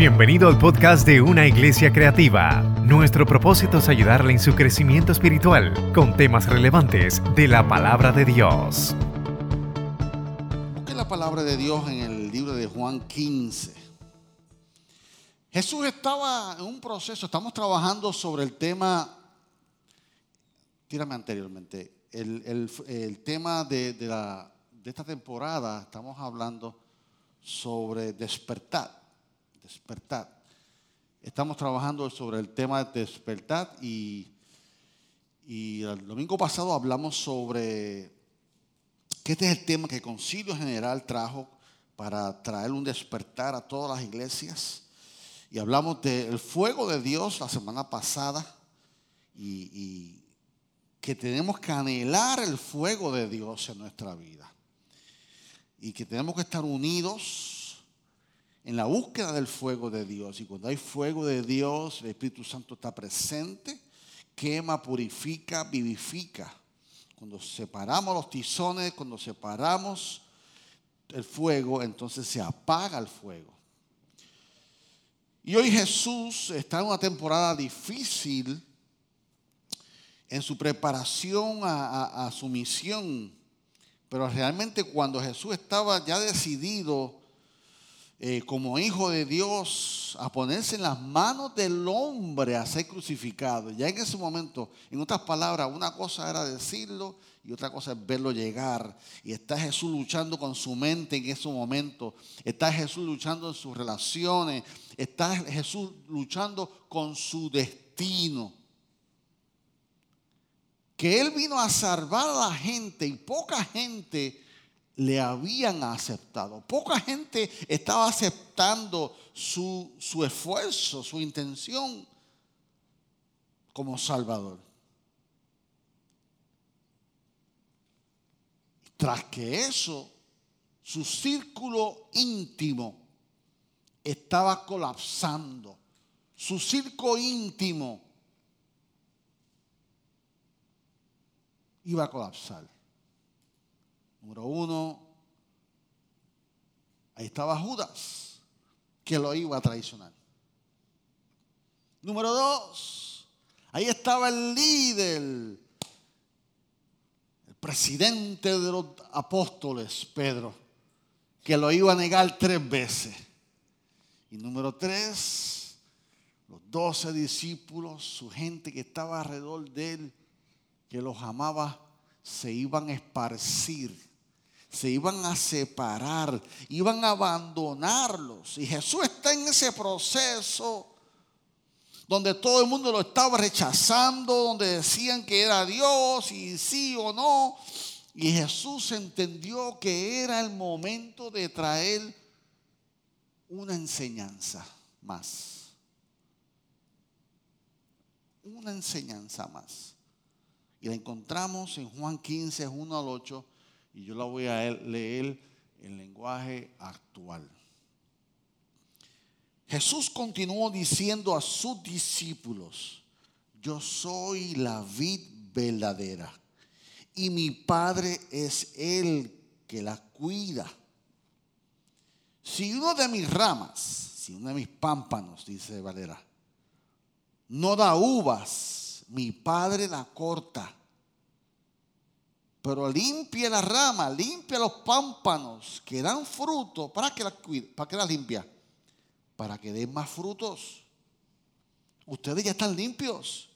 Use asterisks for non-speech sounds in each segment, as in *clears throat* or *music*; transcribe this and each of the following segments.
Bienvenido al podcast de Una Iglesia Creativa. Nuestro propósito es ayudarle en su crecimiento espiritual con temas relevantes de la palabra de Dios. Busque la palabra de Dios en el libro de Juan 15. Jesús estaba en un proceso, estamos trabajando sobre el tema, tírame anteriormente, el, tema de, la, de esta temporada, estamos hablando sobre despertar despertar. Estamos trabajando sobre el tema de despertar y, y el domingo pasado hablamos sobre que este es el tema que el Concilio General trajo para traer un despertar a todas las iglesias. Y hablamos del fuego de Dios la semana pasada y, y que tenemos que anhelar el fuego de Dios en nuestra vida. Y que tenemos que estar unidos en la búsqueda del fuego de Dios. Y cuando hay fuego de Dios, el Espíritu Santo está presente, quema, purifica, vivifica. Cuando separamos los tizones, cuando separamos el fuego, entonces se apaga el fuego. Y hoy Jesús está en una temporada difícil en su preparación a, a su misión. Pero realmente cuando Jesús estaba ya decidido eh, como hijo de Dios a ponerse en las manos del hombre a ser crucificado. Ya en ese momento, en otras palabras, una cosa era decirlo y otra cosa es verlo llegar. Y está Jesús luchando con su mente en ese momento. Está Jesús luchando en sus relaciones. Está Jesús luchando con su destino. Que Él vino a salvar a la gente y poca gente le habían aceptado. Poca gente estaba aceptando su, esfuerzo, su intención como Salvador. Tras que eso, su círculo íntimo estaba colapsando. Su círculo íntimo iba a colapsar. Número uno, ahí estaba Judas, que lo iba a traicionar. Número dos, ahí estaba el líder, el presidente de los apóstoles, Pedro, que lo iba a negar tres veces. Y número tres, los doce discípulos, su gente que estaba alrededor de él, que los amaba, se iban a esparcir se iban a separar, iban a abandonarlos. Y Jesús está en ese proceso donde todo el mundo lo estaba rechazando, donde decían que era Dios y sí o no. Y Jesús entendió que era el momento de traer una enseñanza más. Una enseñanza más. Y la encontramos en Juan 15, 1 al 8 y yo la voy a leer en lenguaje actual. Jesús continuó diciendo a sus discípulos, yo soy la vid verdadera y mi Padre es el que la cuida. Si uno de mis ramas, si uno de mis pámpanos, dice Valera, no da uvas, mi Padre la corta pero limpia la rama, limpia los pámpanos que dan fruto. ¿Para qué las ¿Para qué las limpia? Para que den más frutos. Ustedes ya están limpios.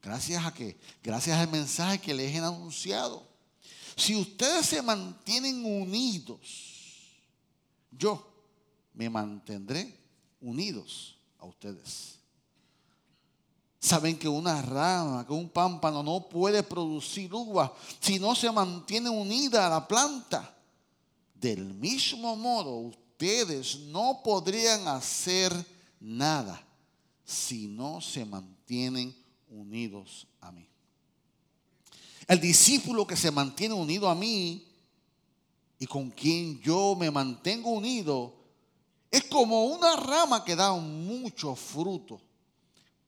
Gracias a qué? Gracias al mensaje que les he anunciado. Si ustedes se mantienen unidos, yo me mantendré unidos a ustedes. Saben que una rama, que un pámpano no puede producir uva si no se mantiene unida a la planta. Del mismo modo, ustedes no podrían hacer nada si no se mantienen unidos a mí. El discípulo que se mantiene unido a mí y con quien yo me mantengo unido es como una rama que da mucho fruto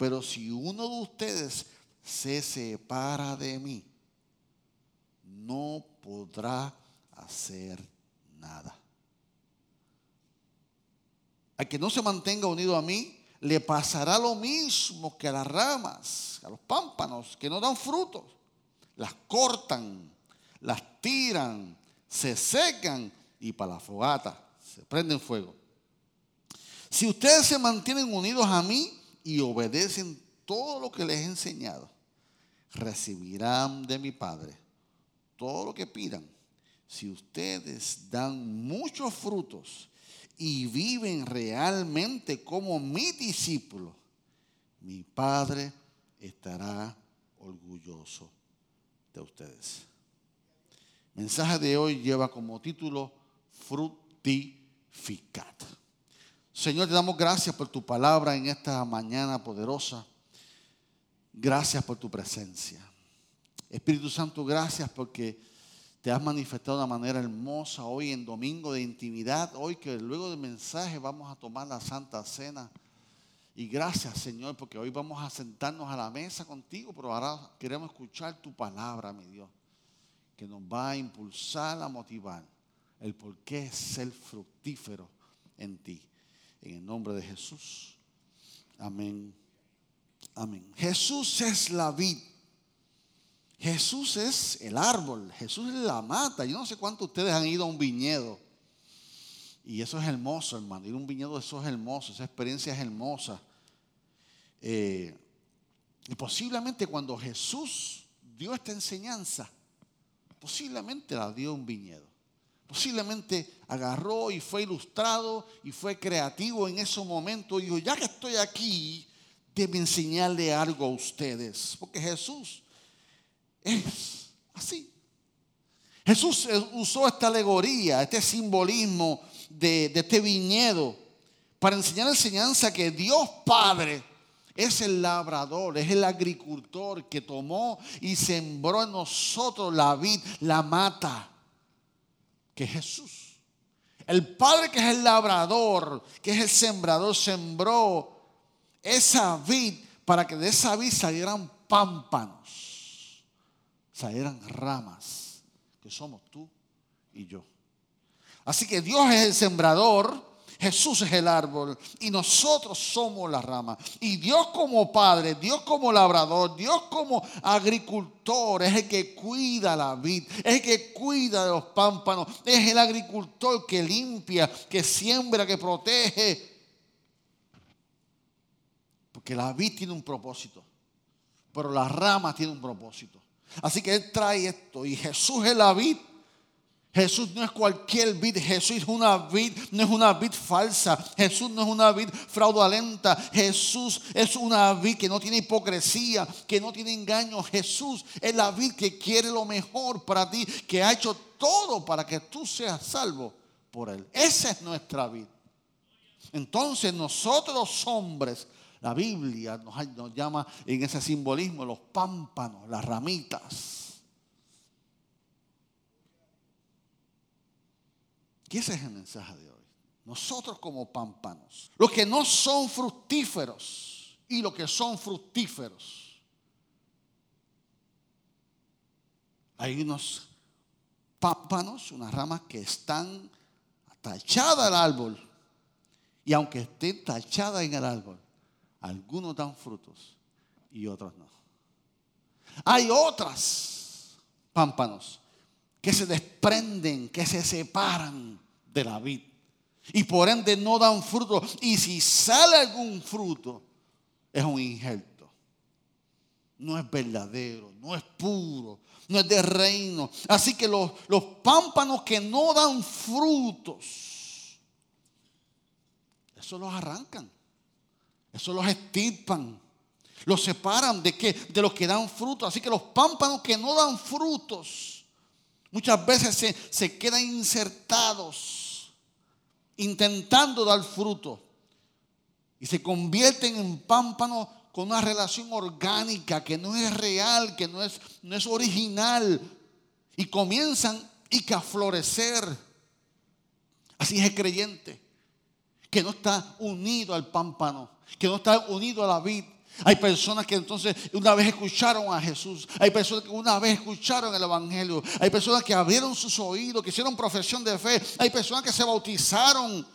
pero si uno de ustedes se separa de mí, no podrá hacer nada. al que no se mantenga unido a mí, le pasará lo mismo que a las ramas, a los pámpanos que no dan frutos. Las cortan, las tiran, se secan y para la fogata se prenden fuego. Si ustedes se mantienen unidos a mí y obedecen todo lo que les he enseñado, recibirán de mi Padre todo lo que pidan. Si ustedes dan muchos frutos y viven realmente como mi discípulo, mi Padre estará orgulloso de ustedes. Mensaje de hoy lleva como título Frutificad. Señor, te damos gracias por tu palabra en esta mañana poderosa. Gracias por tu presencia. Espíritu Santo, gracias porque te has manifestado de una manera hermosa hoy en domingo de intimidad, hoy que luego del mensaje vamos a tomar la Santa Cena. Y gracias Señor, porque hoy vamos a sentarnos a la mesa contigo, pero ahora queremos escuchar tu palabra, mi Dios, que nos va a impulsar, a motivar el por qué ser fructífero en ti. En el nombre de Jesús. Amén. Amén. Jesús es la vid Jesús es el árbol, Jesús es la mata. Yo no sé cuántos ustedes han ido a un viñedo. Y eso es hermoso, hermano. Ir a un viñedo, eso es hermoso, esa experiencia es hermosa. Eh, y posiblemente cuando Jesús dio esta enseñanza, posiblemente la dio un viñedo. Posiblemente agarró y fue ilustrado y fue creativo en ese momento. Y dijo, ya que estoy aquí, debe enseñarle algo a ustedes. Porque Jesús es así. Jesús usó esta alegoría, este simbolismo de, este viñedo para enseñar la enseñanza que Dios Padre es el labrador, es el agricultor que tomó y sembró en nosotros la vid, la mata, que es Jesús. El Padre que es el labrador, que es el sembrador, sembró esa vid para que de esa vid salieran pámpanos eran ramas, que somos tú y yo. Así que Dios es el sembrador, Jesús es el árbol y nosotros somos la rama. Y Dios como Padre, Dios como labrador, Dios como agricultor es el que cuida la vid, es el que cuida de los pámpanos, es el agricultor que limpia, que siembra, que protege. Porque la vid tiene un propósito, pero la rama tiene un propósito. Así que Él trae esto. Y Jesús es la vid. Jesús no es cualquier vid, Jesús es una vid, no es una vid falsa, Jesús no es una vid fraudulenta, Jesús es una vid que no tiene hipocresía, que no tiene engaño, Jesús es la vid que quiere lo mejor para ti, que ha hecho todo para que tú seas salvo por Él. Esa es nuestra vid. Entonces nosotros hombres la Biblia nos, llama en ese simbolismo los pámpanos, las ramitas. ¿Qué ese es el mensaje de hoy? Nosotros como pámpanos, los que no son fructíferos y los que son fructíferos. Hay unos pámpanos, unas ramas que están tachadas al árbol. Y aunque esté tachada en el árbol, algunos dan frutos y otros no. Hay otras pámpanos que se desprenden, que se separan de la vid. Y por ende no dan fruto. Y si sale algún fruto, es un injerto. No es verdadero, no es puro, no es de reino. Así que los, los pámpanos que no dan frutos, eso los arrancan. Eso los estirpan. Los separan de, qué? de los que dan frutos. Así que los pámpanos que no dan frutos muchas veces se, se quedan insertados intentando dar fruto. Y se convierten en pámpanos con una relación orgánica que no es real, que no es, no es original. Y comienzan y que a florecer. Así es el creyente, que no está unido al pámpano que no está unido a la vid. Hay personas que entonces una vez escucharon a Jesús. Hay personas que una vez escucharon el Evangelio. Hay personas que abrieron sus oídos, que hicieron profesión de fe. Hay personas que se bautizaron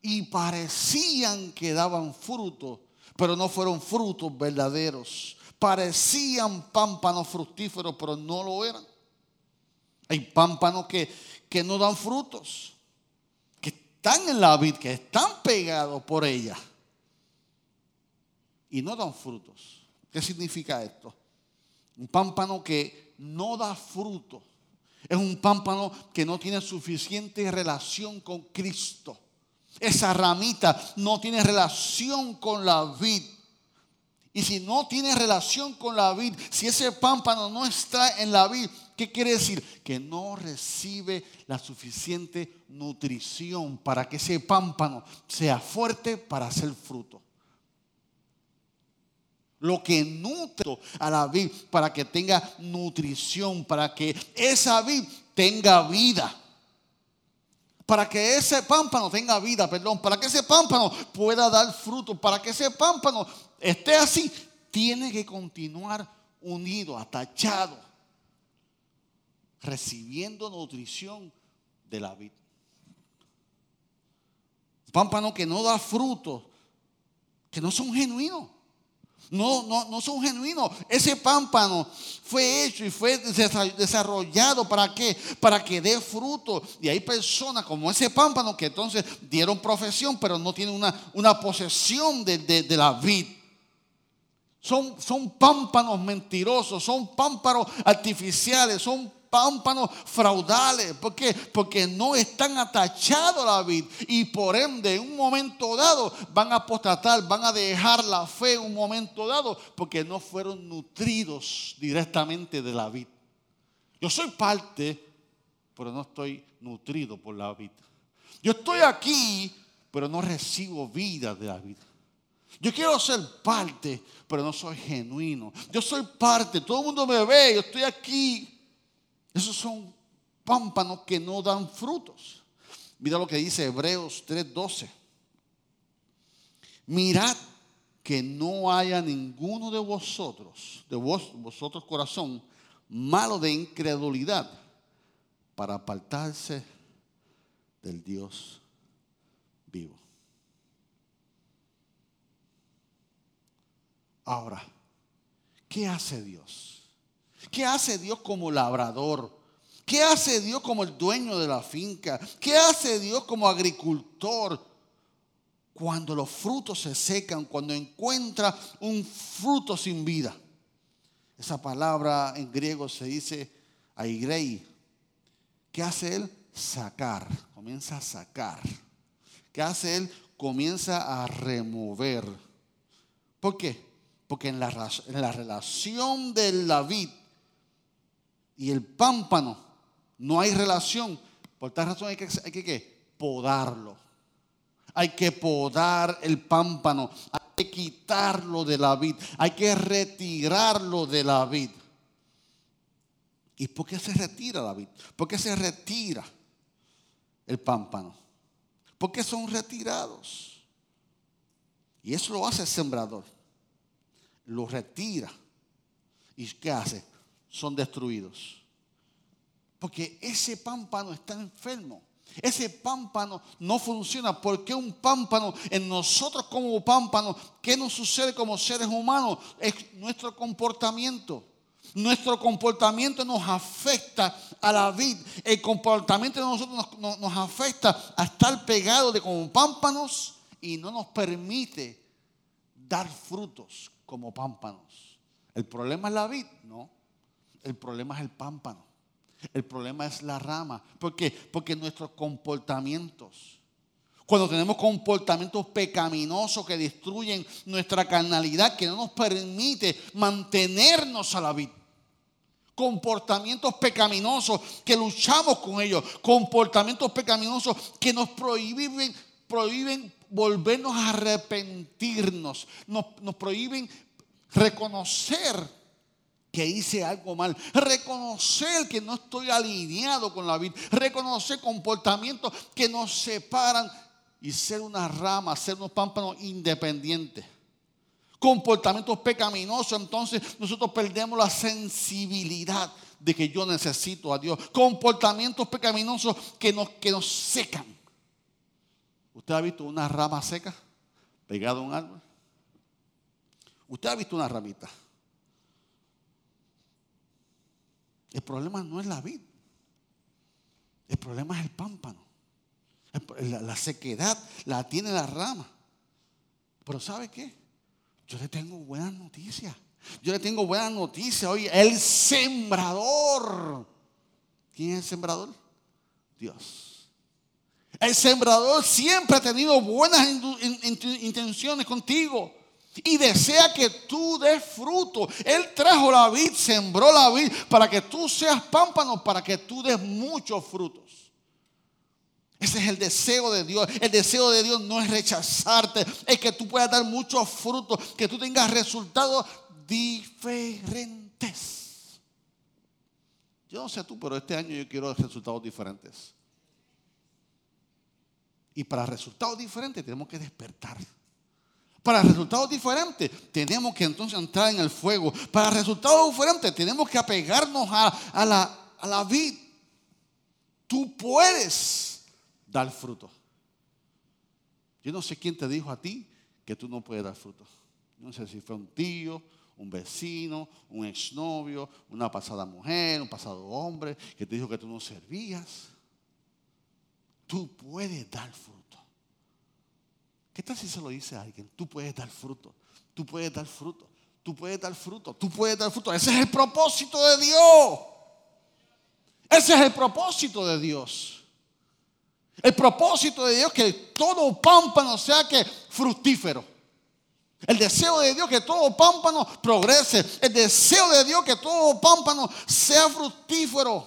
y parecían que daban fruto, pero no fueron frutos verdaderos. Parecían pámpanos fructíferos, pero no lo eran. Hay pámpanos que, que no dan frutos, que están en la vid, que están pegados por ella y no dan frutos. ¿Qué significa esto? Un pámpano que no da fruto. Es un pámpano que no tiene suficiente relación con Cristo. Esa ramita no tiene relación con la vid. Y si no tiene relación con la vid, si ese pámpano no está en la vid, ¿qué quiere decir? Que no recibe la suficiente nutrición para que ese pámpano sea fuerte para hacer fruto. Lo que nutre a la vid para que tenga nutrición, para que esa vid tenga vida para que ese pámpano tenga vida, perdón, para que ese pámpano pueda dar fruto, para que ese pámpano esté así, tiene que continuar unido, atachado, recibiendo nutrición de la vida. Pámpano que no da fruto, que no son genuinos. No, no, no son genuinos. Ese pámpano fue hecho y fue desarrollado para qué? Para que dé fruto. Y hay personas como ese pámpano que entonces dieron profesión, pero no tienen una, una posesión de, de la vid. Son, son pámpanos mentirosos, son pámpanos artificiales, son pámpanos fraudales. ¿Por qué? Porque no están atachados a la vid y por ende en un momento dado van a apostatar, van a dejar la fe en un momento dado porque no fueron nutridos directamente de la vid. Yo soy parte, pero no estoy nutrido por la vid. Yo estoy aquí, pero no recibo vida de la vida. Yo quiero ser parte, pero no soy genuino. Yo soy parte, todo el mundo me ve, yo estoy aquí, esos son pámpanos que no dan frutos. Mira lo que dice Hebreos 3:12. Mirad que no haya ninguno de vosotros, de vos, vosotros corazón, malo de incredulidad para apartarse del Dios vivo. Ahora, ¿qué hace Dios? ¿Qué hace Dios como labrador? ¿Qué hace Dios como el dueño de la finca? ¿Qué hace Dios como agricultor? Cuando los frutos se secan, cuando encuentra un fruto sin vida. Esa palabra en griego se dice aigrei. ¿Qué hace él? Sacar. Comienza a sacar. ¿Qué hace él? Comienza a remover. ¿Por qué? Porque en la, relación de la y el pámpano no hay relación. Por tal razón hay que, podarlo. Hay que podar el pámpano. Hay que quitarlo de la vid. Hay que retirarlo de la vid. ¿Y por qué se retira la vid? ¿Por qué se retira el pámpano? ¿Por qué son retirados? Y eso lo hace el sembrador. Lo retira. ¿Y qué hace? Son destruidos. Porque ese pámpano está enfermo. Ese pámpano no funciona. porque un pámpano en nosotros como pámpano, qué nos sucede como seres humanos? Es nuestro comportamiento. Nuestro comportamiento nos afecta a la vida. El comportamiento de nosotros nos, nos afecta a estar pegados de como pámpanos y no nos permite dar frutos como pámpanos. El problema es la vid, no. El problema es el pámpano. El problema es la rama. ¿Por qué? Porque nuestros comportamientos, cuando tenemos comportamientos pecaminosos que destruyen nuestra carnalidad, que no nos permite mantenernos a la vida. Comportamientos pecaminosos que luchamos con ellos. Comportamientos pecaminosos que nos prohíben, prohíben volvernos a arrepentirnos. Nos, nos prohíben reconocer que hice algo mal, reconocer que no estoy alineado con la vida, reconocer comportamientos que nos separan y ser una rama, ser unos pámpanos independientes. Comportamientos pecaminosos, entonces nosotros perdemos la sensibilidad de que yo necesito a Dios. Comportamientos pecaminosos que nos, que nos secan. ¿Usted ha visto una rama seca pegada a un árbol? ¿Usted ha visto una ramita? El problema no es la vid. El problema es el pámpano. La, sequedad la tiene la rama. Pero ¿sabe qué? Yo le tengo buenas noticias. Yo le tengo buenas noticias hoy. El sembrador. ¿Quién es el sembrador? Dios. El sembrador siempre ha tenido buenas intenciones contigo y desea que tú des fruto. Él trajo la vid, sembró la vid para que tú seas pámpano, para que tú des muchos frutos. Ese es el deseo de Dios. El deseo de Dios no es rechazarte, es que tú puedas dar muchos frutos, que tú tengas resultados diferentes. Yo no sé tú, pero este año yo quiero resultados diferentes. Y para resultados diferentes tenemos que despertar. Para resultados diferentes tenemos que entonces entrar en el fuego. Para resultados diferentes tenemos que apegarnos a, la, a la vid. Tú puedes dar fruto. Yo no sé quién te dijo a ti que tú no puedes dar fruto. No sé si fue un tío, un vecino, un exnovio, una pasada mujer, un pasado hombre que te dijo que tú no servías. Tú puedes dar fruto. ¿Qué tal si se lo dice a alguien? Tú puedes dar fruto, tú puedes dar fruto, tú puedes dar fruto, tú puedes dar fruto. Ese es el propósito de Dios. Ese es el propósito de Dios. El propósito de Dios que todo pámpano sea que fructífero. El deseo de Dios que todo pámpano progrese. El deseo de Dios que todo pámpano sea fructífero.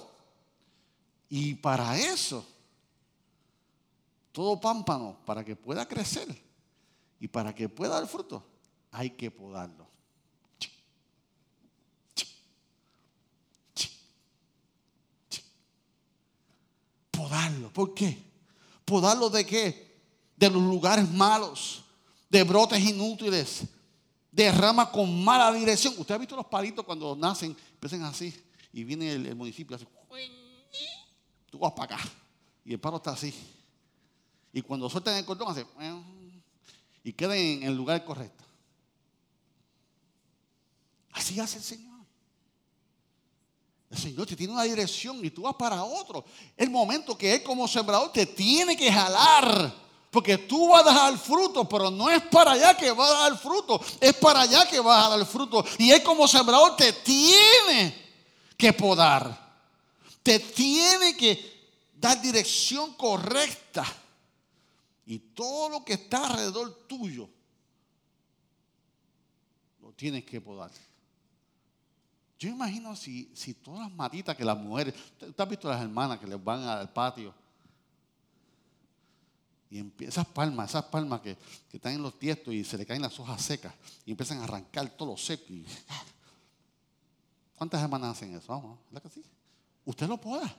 Y para eso todo pámpano, para que pueda crecer y para que pueda dar fruto, hay que podarlo. Podarlo. ¿Por qué? ¿Podarlo de qué? De los lugares malos, de brotes inútiles, de ramas con mala dirección. ¿Usted ha visto los palitos cuando nacen, empiezan así y viene el, municipio así? Tú vas para acá y el palo está así. Y cuando sueltan el cordón, hace. Y queda en el lugar correcto. Así hace el Señor. El Señor te tiene una dirección y tú vas para otro. El momento que Él como sembrador te tiene que jalar. Porque tú vas a dar fruto, pero no es para allá que vas a dar fruto. Es para allá que vas a dar fruto. Y Él como sembrador te tiene que podar. Te tiene que dar dirección correcta. Y todo lo que está alrededor tuyo, lo tienes que podar. Yo imagino si, si todas las matitas que las mujeres, ¿usted ha visto las hermanas que les van al patio? Y esas palmas, esas palmas que, están en los tiestos y se le caen las hojas secas y empiezan a arrancar todo lo seco. ¿Cuántas hermanas hacen eso? Vamos, ¿verdad que sí? Usted lo pueda.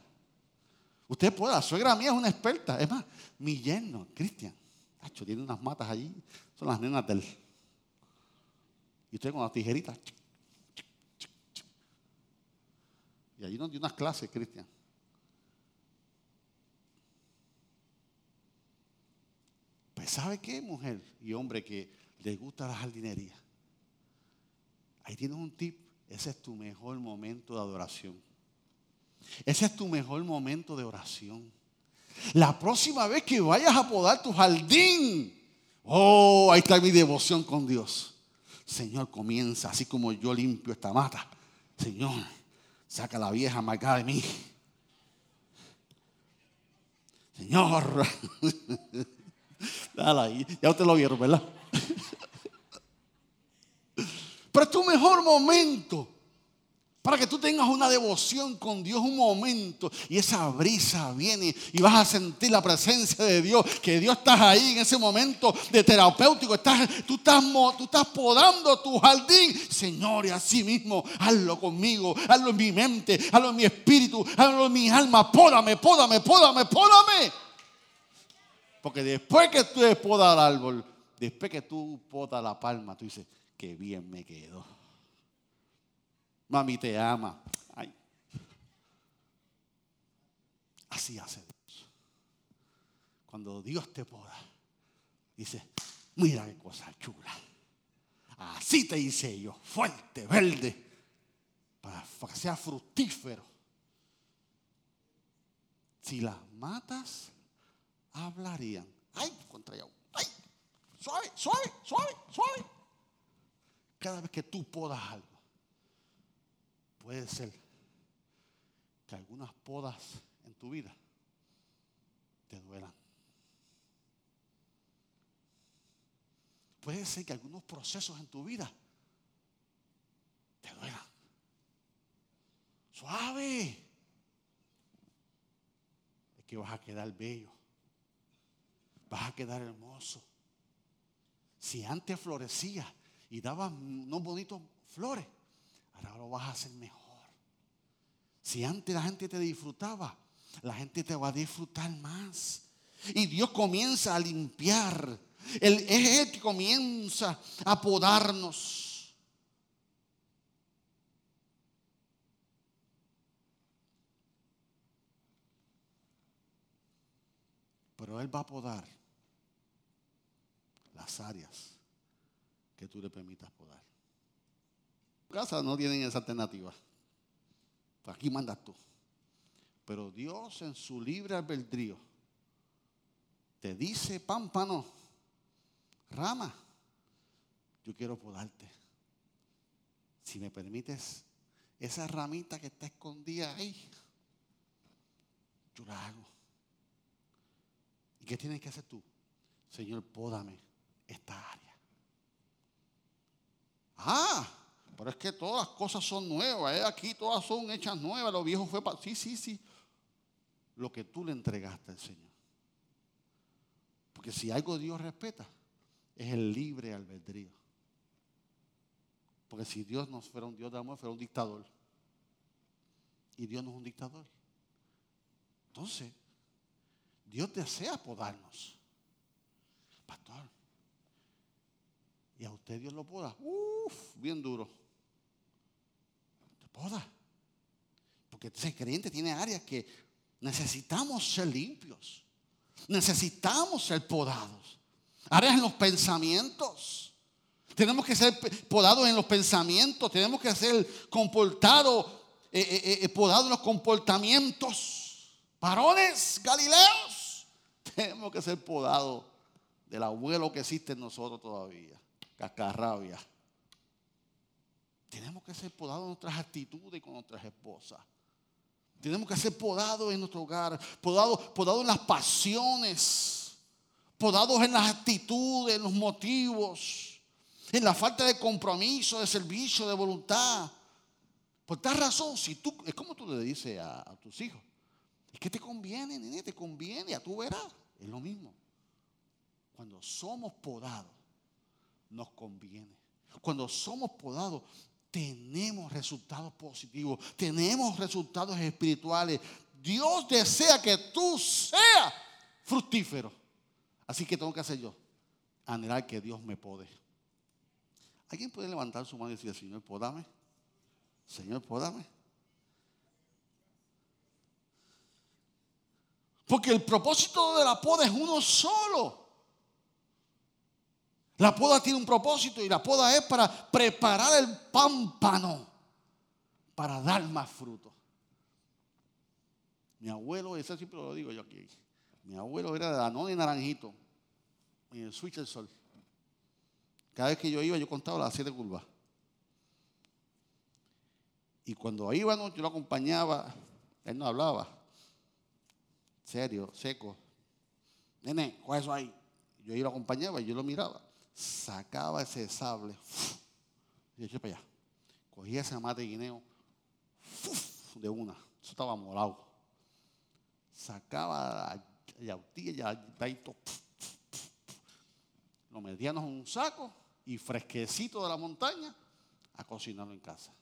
Usted puede, la suegra mía es una experta. Es más, mi yerno, Cristian, tiene unas matas allí, son las nenas del. Y usted con las tijeritas. Y allí nos dio unas clases, Cristian. Pues ¿sabe qué, mujer y hombre que le gusta la jardinería? Ahí tienes un tip. Ese es tu mejor momento de adoración. Ese es tu mejor momento de oración. La próxima vez que vayas a podar tu jardín, oh, ahí está mi devoción con Dios. Señor, comienza así como yo limpio esta mata. Señor, saca la vieja marcada de mí. Señor, *laughs* dale ahí. Ya usted lo vieron, ¿verdad? *laughs* Pero es tu mejor momento para que tú tengas una devoción con Dios un momento y esa brisa viene y vas a sentir la presencia de Dios, que Dios está ahí en ese momento de terapéutico, estás, tú, estás, estás podando tu jardín. Señor, y así mismo, hazlo conmigo, hazlo en mi mente, hazlo en mi espíritu, hazlo en mi alma, pódame, pódame, pódame, pódame. Porque después que tú podas el árbol, después que tú podas la palma, tú dices, que bien me quedó. Mami te ama. Así hace Dios. Cuando Dios te poda, Dice, mira qué cosa chula. Así te hice yo, fuerte, verde, para que sea fructífero. Si las matas, hablarían. Ay, contra ella. Ay, suave, suave, suave, suave. Cada vez que tú podas algo, puede ser que algunas podas en tu vida te duelan. Puede ser que algunos procesos en tu vida te duelan. Suave. Es que vas a quedar bello. Vas a quedar hermoso. Si antes florecía y daba unos bonitos flores, ahora lo vas a hacer mejor. Si antes la gente te disfrutaba, la gente te va a disfrutar más. Y Dios comienza a limpiar. Él, es el que comienza a podarnos. Pero Él va a podar las áreas que tú le permitas podar. Casa no tienen esa alternativa. Aquí mandas tú. Pero Dios en su libre albedrío te dice, pámpano, rama, yo quiero podarte. Si me permites, esa ramita que está escondida ahí, yo la hago. ¿Y qué tienes que hacer tú? Señor, pódame esta área. Ah, pero es que todas las cosas son nuevas. ¿eh? Aquí todas son hechas nuevas. Lo viejo fue para... Sí, sí, sí. Lo que tú le entregaste al Señor. Porque si algo Dios respeta, es el libre albedrío. Porque si Dios no fuera un Dios de amor, fuera un dictador. Y Dios no es un dictador. Entonces, Dios desea podarnos. Pastor. Y a usted Dios lo poda. Uf, bien duro. Porque ese creyente tiene áreas que necesitamos ser limpios. Necesitamos ser podados. Áreas en los pensamientos. Tenemos que ser podados en los pensamientos. Tenemos que ser comportados, eh, eh, eh, podados en los comportamientos. Varones galileos. *laughs* Tenemos que ser podados del abuelo que existe en nosotros todavía. Cascarrabia. Tenemos que ser podados en nuestras actitudes con nuestras esposas. Tenemos que ser podados en nuestro hogar, podados, podados en las pasiones, podados en las actitudes, en los motivos, en la falta de compromiso, de servicio, de voluntad. Por tal razón, si tú, es como tú le dices a, tus hijos, es que te conviene, nene, te conviene, a tú verás, es lo mismo. Cuando somos podados, nos conviene. Cuando somos podados, tenemos resultados positivos, tenemos resultados espirituales. Dios desea que tú seas fructífero. Así que tengo que hacer yo, anhelar que Dios me pode. ¿Alguien puede levantar su mano y decir, Señor, podame? Señor, podame. Porque el propósito de la poda es uno solo. La poda tiene un propósito y la poda es para preparar el pámpano para dar más fruto. Mi abuelo, eso siempre lo digo yo aquí. Mi abuelo era de Danón y Naranjito. En el switch del sol. Cada vez que yo iba, yo contaba las siete curvas. Y cuando íbamos, yo lo acompañaba. Él no hablaba. Serio, seco. Nene, ¿cuál es eso ahí? Yo iba lo acompañaba y yo lo miraba sacaba ese sable *sniffs* y eché para allá. Cogía ese mate de guineo *sniffs* de una. Eso estaba morado. Sacaba la yautilla, *sniffs* lo metíamos en un saco y fresquecito de la montaña a cocinarlo en casa.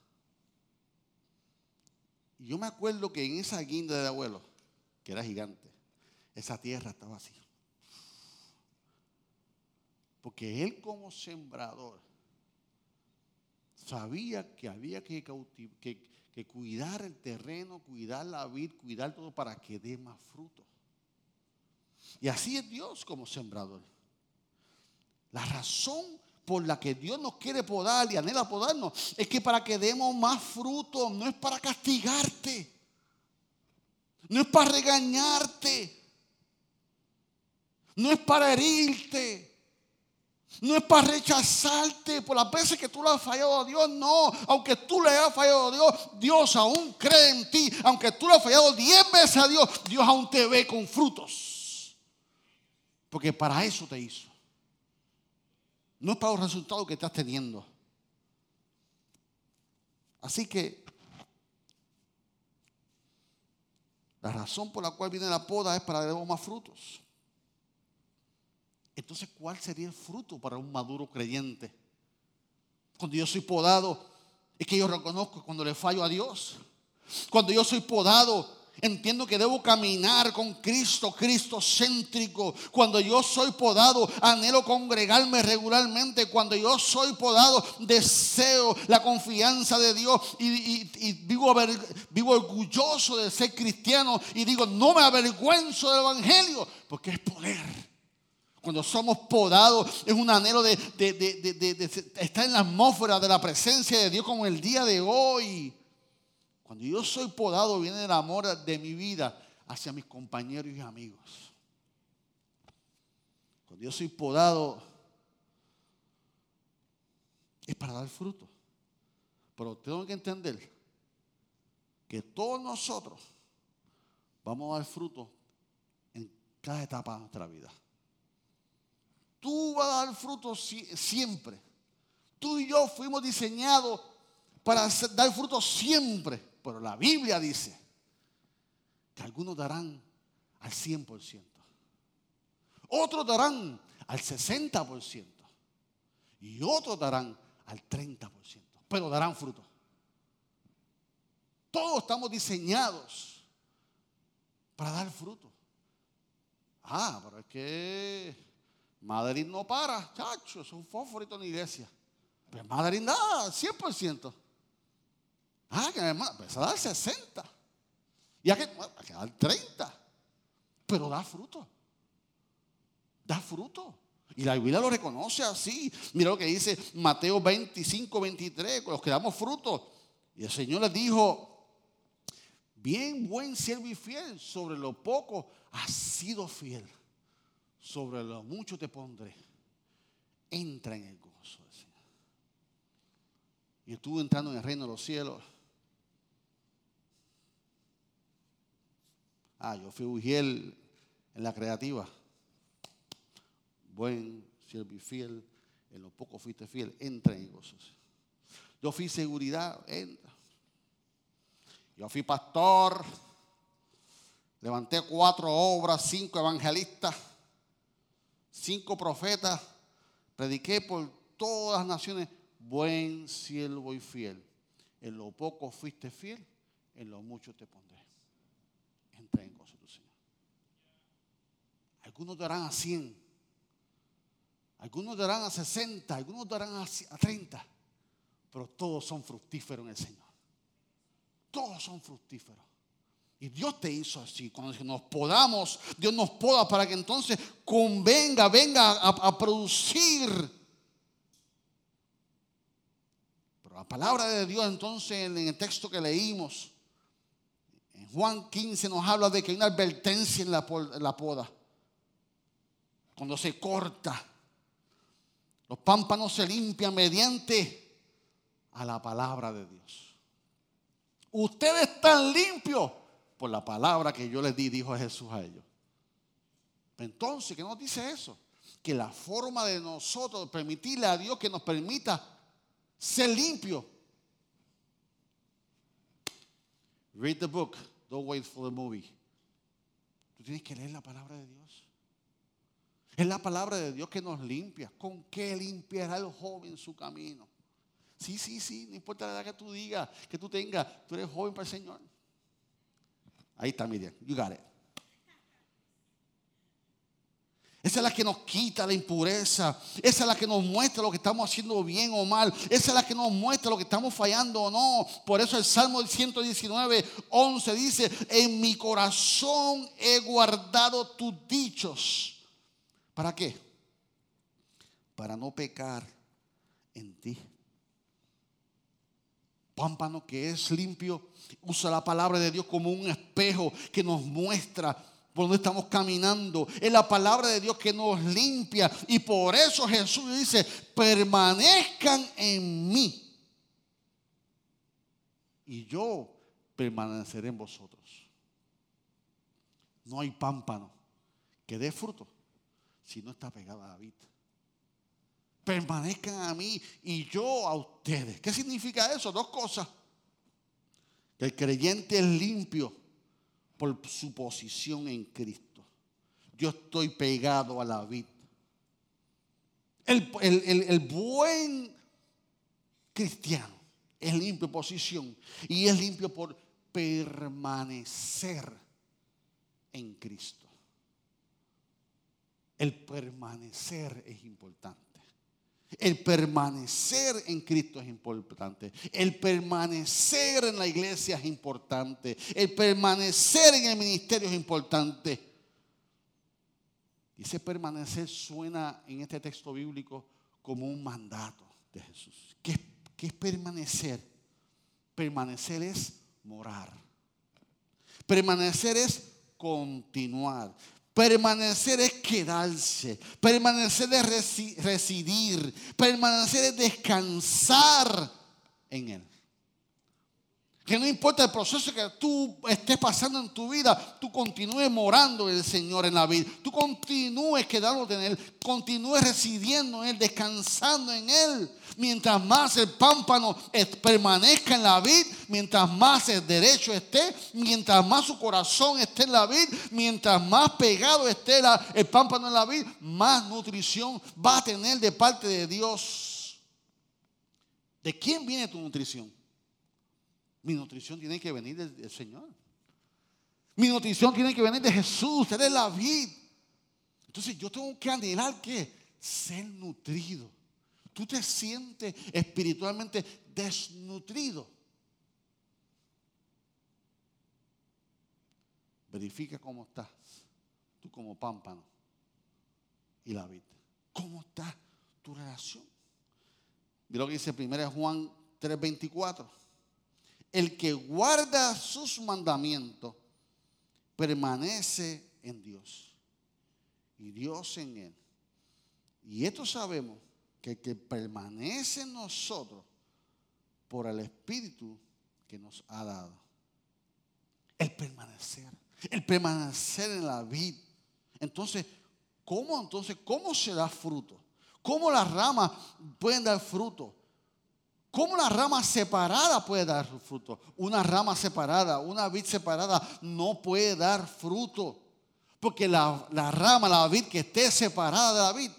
Y yo me acuerdo que en esa guinda de abuelo, que era gigante, esa tierra estaba así. Porque él como sembrador sabía que había que, que, cuidar el terreno, cuidar la vid, cuidar todo para que dé más fruto. Y así es Dios como sembrador. La razón por la que Dios nos quiere podar y anhela podarnos es que para que demos más fruto, no es para castigarte, no es para regañarte, no es para herirte. No es para rechazarte por las veces que tú le has fallado a Dios, no. Aunque tú le hayas fallado a Dios, Dios aún cree en ti. Aunque tú le has fallado diez veces a Dios, Dios aún te ve con frutos. Porque para eso te hizo. No es para los resultados que estás teniendo. Así que la razón por la cual viene la poda es para que más frutos. Entonces, ¿cuál sería el fruto para un maduro creyente? Cuando yo soy podado, es que yo reconozco cuando le fallo a Dios. Cuando yo soy podado, entiendo que debo caminar con Cristo, Cristo céntrico. Cuando yo soy podado, anhelo congregarme regularmente. Cuando yo soy podado, deseo la confianza de Dios y, vivo, vivo orgulloso de ser cristiano y digo, no me avergüenzo del Evangelio, porque es poder. Cuando somos podados es un anhelo de, estar en la atmósfera de la presencia de Dios como el día de hoy. Cuando yo soy podado viene el amor de mi vida hacia mis compañeros y amigos. Cuando yo soy podado es para dar fruto. Pero tengo que entender que todos nosotros vamos a dar fruto en cada etapa de nuestra vida tú vas a dar frutos siempre. Tú y yo fuimos diseñados para dar frutos siempre. Pero la Biblia dice que algunos darán al 100%. Otros darán al 60%. Y otros darán al 30%. Pero darán fruto. Todos estamos diseñados para dar fruto. Ah, pero es que Madrid no para, chacho, es un fósforito en la iglesia. Pero Madrid da 100%. Ah, que además, pues a dar 60. Y hay que, que dar 30. Pero da fruto. Da fruto. Y la Biblia lo reconoce así. Mira lo que dice Mateo 25, 23, con los que damos fruto. Y el Señor les dijo, bien buen siervo y fiel, sobre lo poco has sido fiel sobre lo mucho te pondré. Entra en el gozo del Señor. Y estuve entrando en el reino de los cielos. Ah, yo fui Ujiel en la creativa. Buen, siervo y fiel. En lo poco fuiste fiel. Entra en el gozo. Yo fui seguridad. Entra. Yo fui pastor. Levanté cuatro obras, cinco evangelistas cinco profetas, prediqué por todas las naciones, buen siervo y fiel. En lo poco fuiste fiel, en lo mucho te pondré. Entra en gozo tu Señor. Algunos darán a 100, algunos darán a 60, algunos darán a 30, pero todos son fructíferos en el Señor. Todos son fructíferos. Y Dios te hizo así. Cuando nos podamos, Dios nos poda para que entonces convenga, venga a, producir. Pero la palabra de Dios entonces en el texto que leímos, en Juan 15 nos habla de que hay una advertencia en la, en la poda. Cuando se corta, los pámpanos se limpian mediante a la palabra de Dios. Ustedes están limpios por la palabra que yo les di, dijo Jesús a ellos. Entonces, ¿qué nos dice eso? Que la forma de nosotros permitirle a Dios que nos permita ser limpio. Read the book, don't wait for the movie. Tú tienes que leer la palabra de Dios. Es la palabra de Dios que nos limpia. ¿Con qué limpiará el joven su camino? Sí, sí, sí, no importa la edad que tú digas, que tú tengas, tú eres joven para el Señor. Ahí está Miriam. You got it. Esa es la que nos quita la impureza. Esa es la que nos muestra lo que estamos haciendo bien o mal. Esa es la que nos muestra lo que estamos fallando o no. Por eso el Salmo 119, 11 dice, en mi corazón he guardado tus dichos. ¿Para qué? para no pecar en ti. Pámpano que es limpio, usa la palabra de Dios como un espejo que nos muestra por donde estamos caminando. Es la palabra de Dios que nos limpia. Y por eso Jesús dice, permanezcan en mí. Y yo permaneceré en vosotros. No hay pámpano que dé fruto si no está pegado a la vida permanezcan a mí y yo a ustedes. ¿Qué significa eso? Dos cosas. Que el creyente es limpio por su posición en Cristo. Yo estoy pegado a la vida. El, el buen cristiano es limpio por posición y es limpio por permanecer en Cristo. El permanecer es importante. El permanecer en Cristo es importante. El permanecer en la iglesia es importante. El permanecer en el ministerio es importante. Y ese permanecer suena en este texto bíblico como un mandato de Jesús. ¿Qué, es permanecer? Permanecer es morar. Permanecer es continuar. Permanecer es quedarse. Permanecer es residir. Permanecer es descansar en Él. Que no importa el proceso que tú estés pasando en tu vida, tú continúes morando en el Señor en la vida. Tú continúes quedándote en Él. Continúes residiendo en Él, descansando en Él. Mientras más el pámpano permanezca en la vid, mientras más el derecho esté, mientras más su corazón esté en la vid, mientras más pegado esté el pámpano en la vid, más nutrición va a tener de parte de Dios. ¿De quién viene tu nutrición? Mi nutrición tiene que venir del, Señor. Mi nutrición tiene que venir de Jesús. Él es la vid. Entonces yo tengo que anhelar que ser nutrido. Tú te sientes espiritualmente desnutrido. Verifica cómo estás. Tú como pámpano y la vid. ¿Cómo está tu relación? Mira lo que dice 1 Juan 3:24. El que guarda sus mandamientos permanece en Dios y Dios en él. Y esto sabemos que que permanece en nosotros por el Espíritu que nos ha dado. El permanecer, el permanecer en la vida. Entonces, ¿cómo entonces, cómo se da fruto? ¿Cómo las ramas pueden dar fruto? ¿Cómo una rama separada puede dar fruto? Una rama separada, una vid separada no puede dar fruto. Porque la, rama, la vid que esté separada de la vid,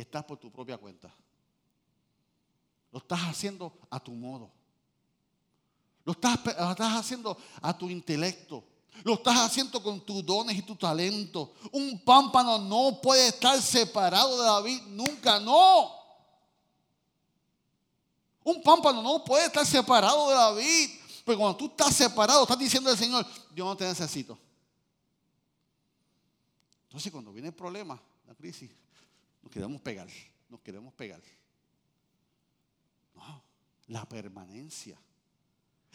está por tu propia cuenta. Lo estás haciendo a tu modo. Lo estás, estás haciendo a tu intelecto. Lo estás haciendo con tus dones y tu talento. Un pámpano no puede estar separado de la vid nunca, no. Un pámpano no puede estar separado de la vid. Pero cuando tú estás separado, estás diciendo al Señor, yo no te necesito. Entonces cuando viene el problema, la crisis, nos queremos pegar, nos queremos pegar. No, la permanencia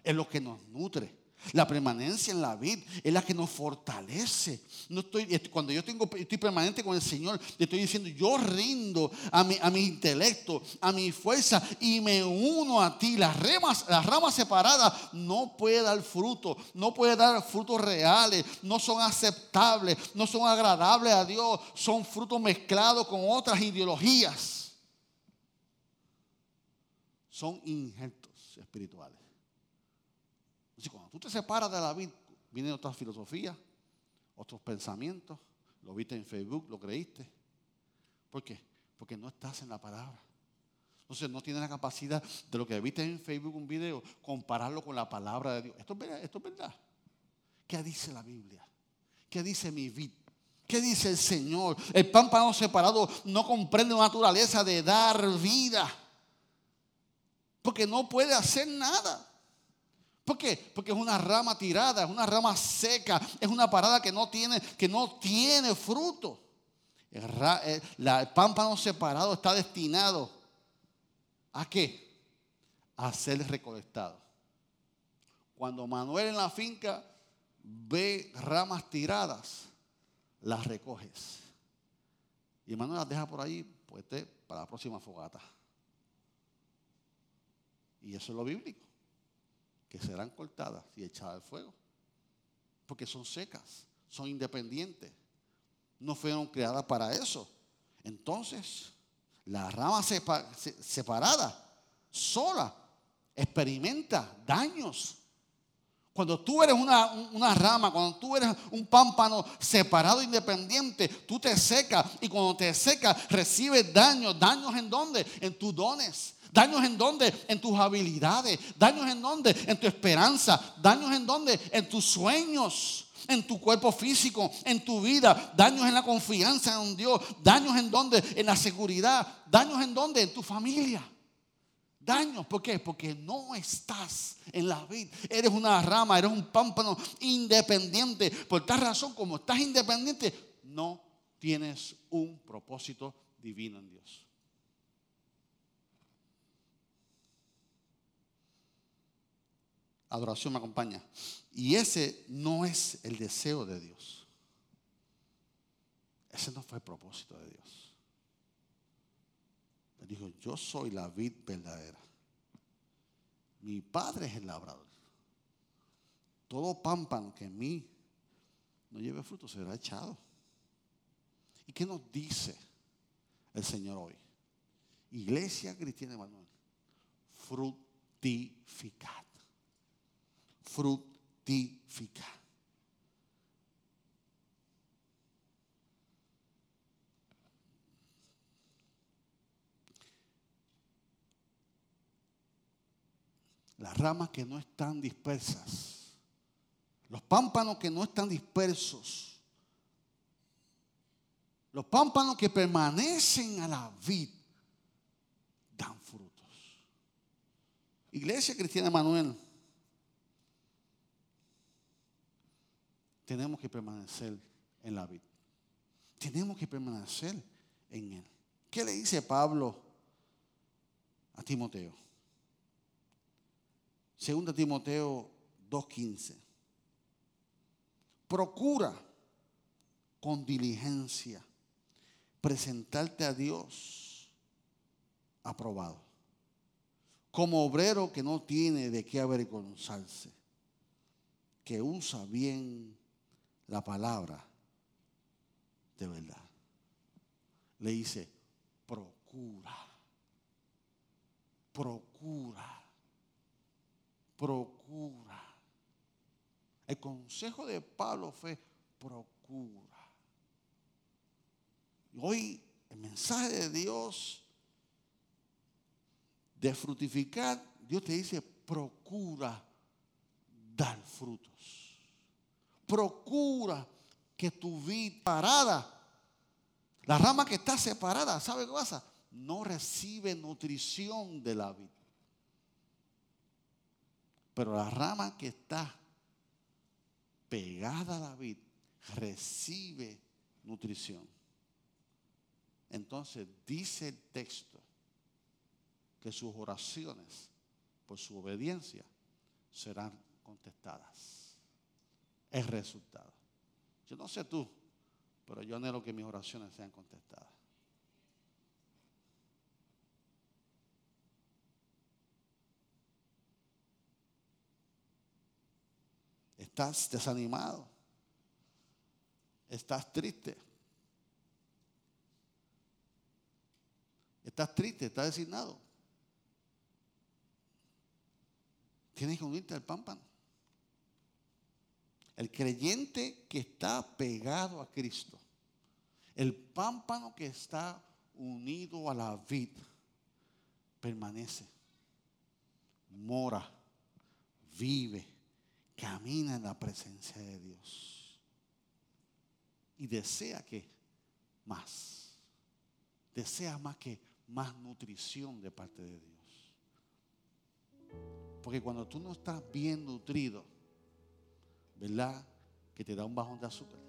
es lo que nos nutre. La permanencia en la vida es la que nos fortalece. Estoy, cuando yo tengo, estoy permanente con el Señor, le estoy diciendo, yo rindo a mi, a mi intelecto, a mi fuerza y me uno a ti. Las ramas, las ramas separadas no puede dar fruto, no puede dar frutos reales, no son aceptables, no son agradables a Dios, son frutos mezclados con otras ideologías. Son injertos espirituales cuando tú te separas de la vida, vienen otras filosofías, otros pensamientos, lo viste en Facebook, lo creíste. ¿Por qué? Porque no estás en la palabra. Entonces no tienes la capacidad de lo que viste en Facebook un video, compararlo con la palabra de Dios. Esto es verdad. ¿Qué dice la Biblia? ¿Qué dice mi vida? ¿Qué dice el Señor? El pámpano separado no comprende la naturaleza de dar vida. Porque no puede hacer nada. ¿Por qué? Porque es una rama tirada, es una rama seca, es una parada que no tiene, que no tiene fruto. El, el pámpano separado está destinado a qué? A ser recolectado. Cuando Manuel en la finca ve ramas tiradas, las recoges. Y Manuel las deja por ahí, pues para la próxima fogata. Y eso es lo bíblico, que serán cortadas y echadas al fuego. Porque son secas, son independientes. No fueron creadas para eso. Entonces, la rama separada, sola, experimenta daños. Cuando tú eres una, rama, cuando tú eres un pámpano separado, independiente, tú te secas y cuando te secas recibes daños. ¿Daños en dónde? En tus dones. ¿Daños en dónde? En tus habilidades. ¿Daños en dónde? En tu esperanza. ¿Daños en dónde? En tus sueños. En tu cuerpo físico, en tu vida, daños en la confianza en Dios, daños en dónde, en la seguridad, daños en dónde, en tu familia. Daños, ¿por qué? Porque no estás en la vida. Eres una rama, eres un pámpano independiente. Por tal razón, como estás independiente, no tienes un propósito divino en Dios. Adoración me acompaña. Y ese no es el deseo de Dios. Ese no fue el propósito de Dios. Él dijo, yo soy la vid verdadera. Mi padre es el labrador. Todo pámpano que en mí no lleve fruto será echado. ¿Y qué nos dice el Señor hoy? Iglesia Cristiana Emanuel, fructificad fructifica. Las ramas que no están dispersas, los pámpanos que no están dispersos, los pámpanos que permanecen a la vid dan frutos. Iglesia Cristiana Manuel. Tenemos que permanecer en la vida. Tenemos que permanecer en Él. ¿Qué le dice Pablo a Timoteo? Segunda Timoteo 2.15. Procura con diligencia presentarte a Dios aprobado. Como obrero que no tiene de qué avergonzarse, que usa bien la palabra de verdad. Le dice, procura, procura, procura. El consejo de Pablo fue, procura. Hoy el mensaje de Dios de frutificar, Dios te dice, procura dar frutos procura que tu vida parada, la rama que está separada, ¿sabe qué pasa? No recibe nutrición de la vida. Pero la rama que está pegada a la vid recibe nutrición. Entonces dice el texto que sus oraciones por su obediencia serán contestadas el resultado. Yo no sé tú, pero yo anhelo que mis oraciones sean contestadas. Estás desanimado. Estás triste. Estás triste, estás designado. Tienes que unirte al pámpano. El creyente que está pegado a Cristo, el pámpano que está unido a la vid, permanece, mora, vive, camina en la presencia de Dios. Y desea que más, desea más que más nutrición de parte de Dios. Porque cuando tú no estás bien nutrido, ¿verdad? Que te da un bajón de azúcar.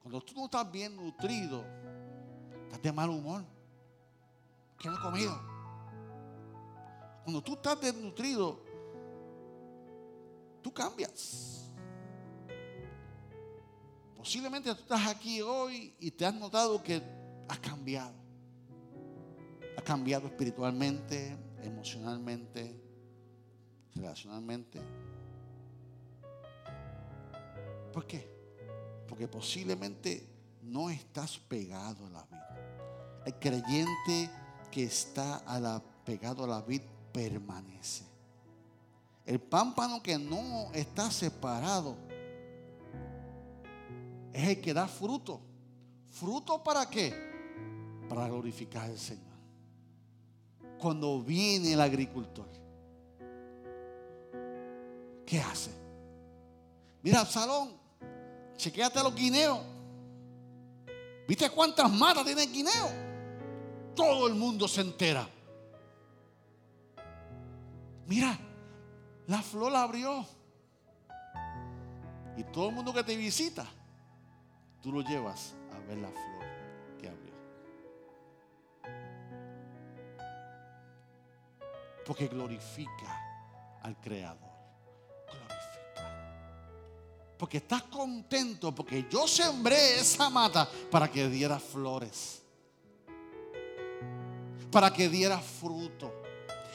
Cuando tú no estás bien nutrido, estás de mal humor. ¿Qué no he comido? Cuando tú estás desnutrido, tú cambias. Posiblemente tú estás aquí hoy y te has notado que has cambiado. Has cambiado espiritualmente, emocionalmente, relacionalmente. ¿Por qué? Porque posiblemente no estás pegado a la vida. El creyente que está pegado a la vid permanece. El pámpano que no está separado es el que da fruto. ¿Fruto para qué? Para glorificar al Señor. Cuando viene el agricultor, ¿qué hace? Mira, Salón, chequéate los guineos. ¿Viste cuántas matas tiene el guineo? Todo el mundo se entera. Mira, la flor la abrió. Y todo el mundo que te visita, tú lo llevas a ver la flor que abrió. Porque glorifica al Creador. Porque estás contento porque yo sembré esa mata para que diera flores. Para que diera fruto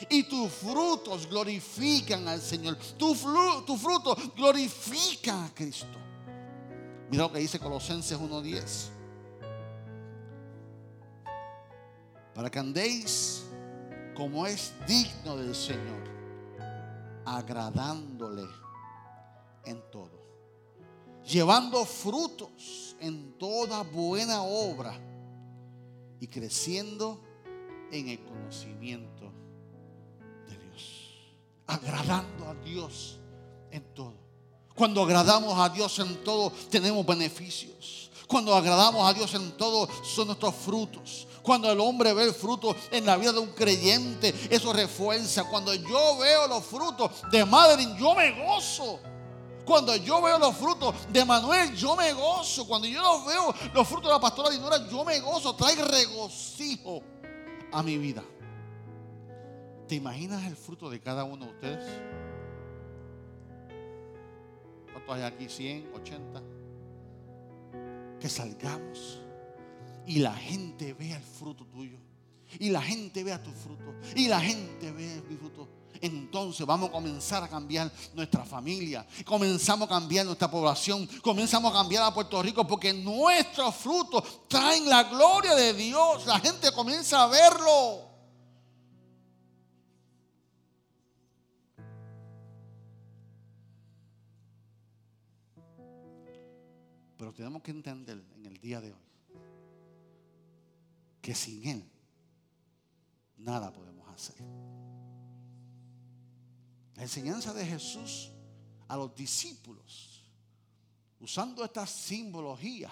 y tus frutos glorifican al Señor. Tu, fruto glorifica a Cristo. Mira lo que dice Colosenses 1.10. Para que andéis como es digno del Señor, agradándole en todo, llevando frutos en toda buena obra y creciendo en el conocimiento agradando a Dios en todo. Cuando agradamos a Dios en todo, tenemos beneficios. Cuando agradamos a Dios en todo, son nuestros frutos. Cuando el hombre ve el fruto en la vida de un creyente, eso refuerza. Cuando yo veo los frutos de Madeline, yo me gozo. Cuando yo veo los frutos de Manuel, yo me gozo. Cuando yo los veo los frutos de la pastora Dinora, yo me gozo. Trae regocijo a mi vida. ¿Te imaginas el fruto de cada uno de ustedes? ¿Cuántos hay aquí? ¿100? ¿80? Que salgamos y la gente vea el fruto tuyo. Y la gente vea tu fruto. Y la gente vea mi fruto. Entonces vamos a comenzar a cambiar nuestra familia. Comenzamos a cambiar nuestra población. Comenzamos a cambiar a Puerto Rico porque nuestros frutos traen la gloria de Dios. La gente comienza a verlo. Pero tenemos que entender en el día de hoy que sin Él nada podemos hacer. La enseñanza de Jesús a los discípulos, usando esta simbología,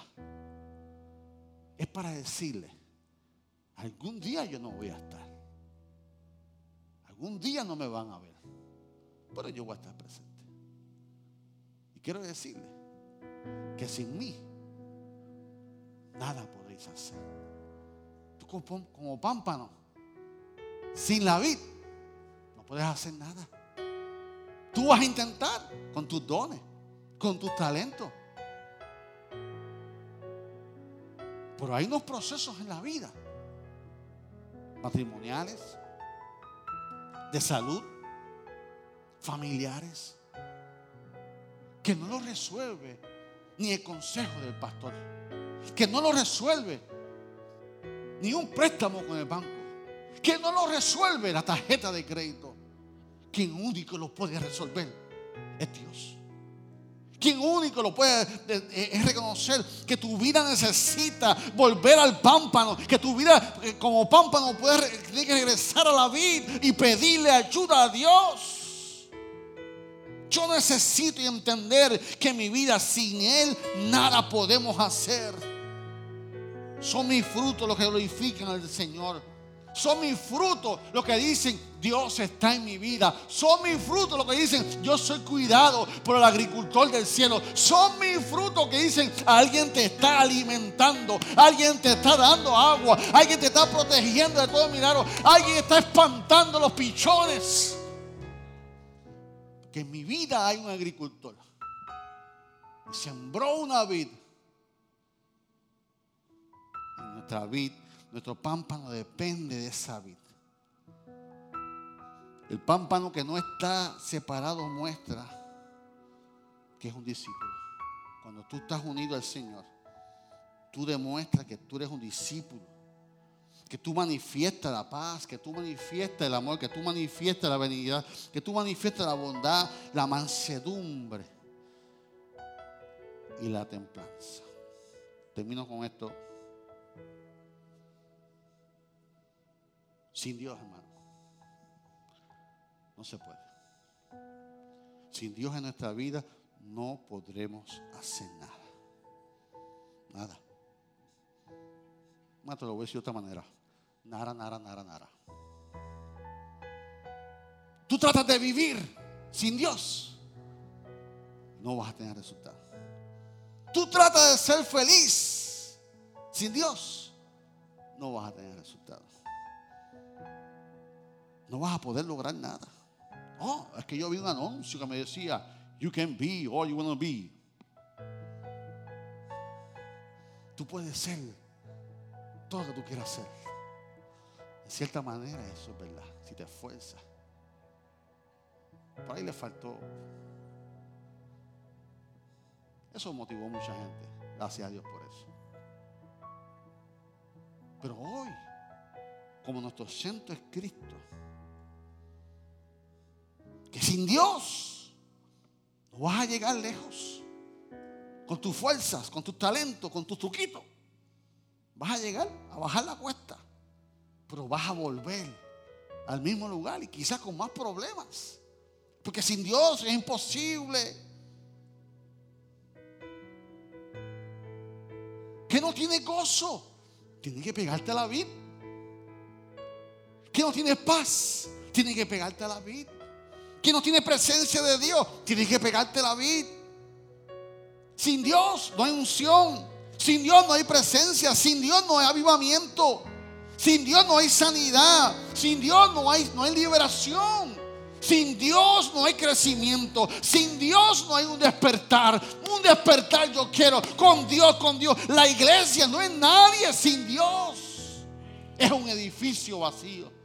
es para decirle, algún día yo no voy a estar. Algún día no me van a ver. Pero yo voy a estar presente. Y quiero decirle que sin mí nada podéis hacer. Tú como, como pámpano, sin la vid, no puedes hacer nada. Tú vas a intentar con tus dones, con tus talentos. Pero hay unos procesos en la vida, matrimoniales, de salud, familiares, que no lo resuelve ni el consejo del pastor. Que no lo resuelve ni un préstamo con el banco. Que no lo resuelve la tarjeta de crédito. Quien único lo puede resolver es Dios. Quien único lo puede eh, es reconocer que tu vida necesita volver al pámpano, que tu vida eh, como pámpano puede regresar a la vida y pedirle ayuda a Dios. Yo necesito entender que mi vida sin Él nada podemos hacer. Son mis frutos los que glorifican al Señor. Son mis frutos los que dicen, Dios está en mi vida. Son mis frutos los que dicen, yo soy cuidado por el agricultor del cielo. Son mis frutos que dicen, alguien te está alimentando, alguien te está dando agua, alguien te está protegiendo de todo milagro, alguien está espantando los pichones. Que en mi vida hay un agricultor. Y sembró una vid. En nuestra vid nuestro pámpano depende de esa vid. El pámpano que no está separado muestra que es un discípulo. Cuando tú estás unido al Señor, tú demuestras que tú eres un discípulo. Que tú manifiestas la paz, que tú manifiestas el amor, que tú manifiestas la benignidad, que tú manifiestas la bondad, la mansedumbre y la templanza. Termino con esto. Sin Dios, hermano, no se puede. Sin Dios en nuestra vida no podremos hacer nada. Nada. Más te lo voy a decir de otra manera. Nada, nada, nada, nada. Tú tratas de vivir sin Dios. No vas a tener resultado. Tú tratas de ser feliz sin Dios. No vas a tener resultados no vas a poder lograr nada. Oh, es que yo vi un anuncio que me decía, you can be all you want to be. Tú puedes ser todo lo que tú quieras ser. De cierta manera eso es verdad, si te esfuerzas. Por ahí le faltó. Eso motivó a mucha gente. Gracias a Dios por eso. Pero hoy, como nuestro centro es Cristo, que sin Dios no vas a llegar lejos. Con tus fuerzas, con tus talentos, con tus truquitos. Vas a llegar a bajar la cuesta. Pero vas a volver al mismo lugar y quizás con más problemas. Porque sin Dios es imposible. Que no tiene gozo. Tiene que pegarte a la vida. Que no tiene paz. Tiene que pegarte a la vida que no tiene presencia de Dios, tienes que pegarte la vid. Sin Dios no hay unción. Sin Dios no hay presencia. Sin Dios no hay avivamiento. Sin Dios no hay sanidad. Sin Dios no hay, no hay liberación. Sin Dios no hay crecimiento. Sin Dios no hay un despertar. Un despertar yo quiero con Dios, con Dios. La iglesia no es nadie sin Dios. Es un edificio vacío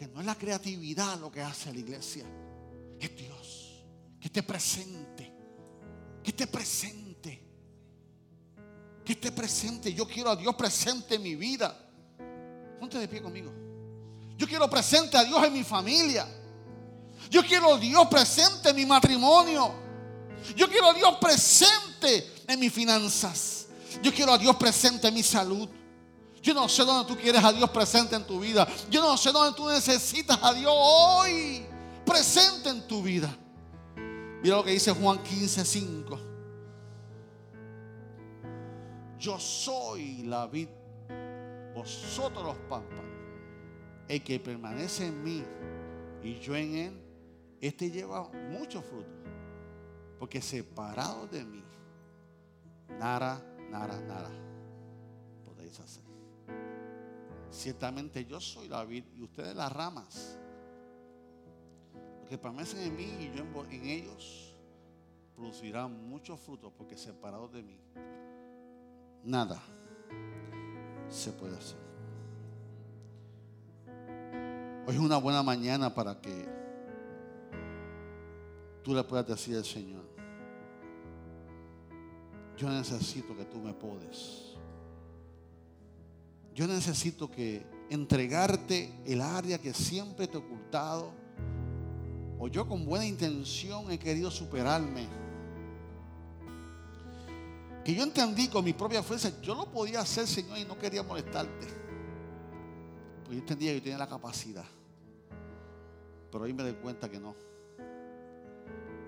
que no es la creatividad lo que hace la iglesia, es Dios. Que esté presente, que esté presente, que esté presente. Yo quiero a Dios presente en mi vida. Ponte de pie conmigo. Yo quiero presente a Dios en mi familia. Yo quiero a Dios presente en mi matrimonio. Yo quiero a Dios presente en mis finanzas. Yo quiero a Dios presente en mi salud. Yo no sé dónde tú quieres a Dios presente en tu vida. Yo no sé dónde tú necesitas a Dios hoy presente en tu vida. Mira lo que dice Juan 15, 5. Yo soy la vid, vosotros los pámpanos. El que permanece en mí y yo en él, este lleva mucho fruto. Porque separado de mí, nada, nada, nada podéis hacer. Ciertamente yo soy la vid y ustedes las ramas. Los que permanecen en mí y yo en ellos producirán muchos frutos porque separados de mí, nada se puede hacer. Hoy es una buena mañana para que tú le puedas decir al Señor, yo necesito que tú me podes. Yo necesito que entregarte el área que siempre te he ocultado. O yo con buena intención he querido superarme. Que yo entendí con mi propia fuerza, yo lo podía hacer, Señor, y no quería molestarte. Pues yo entendía que yo tenía la capacidad. Pero hoy me doy cuenta que no.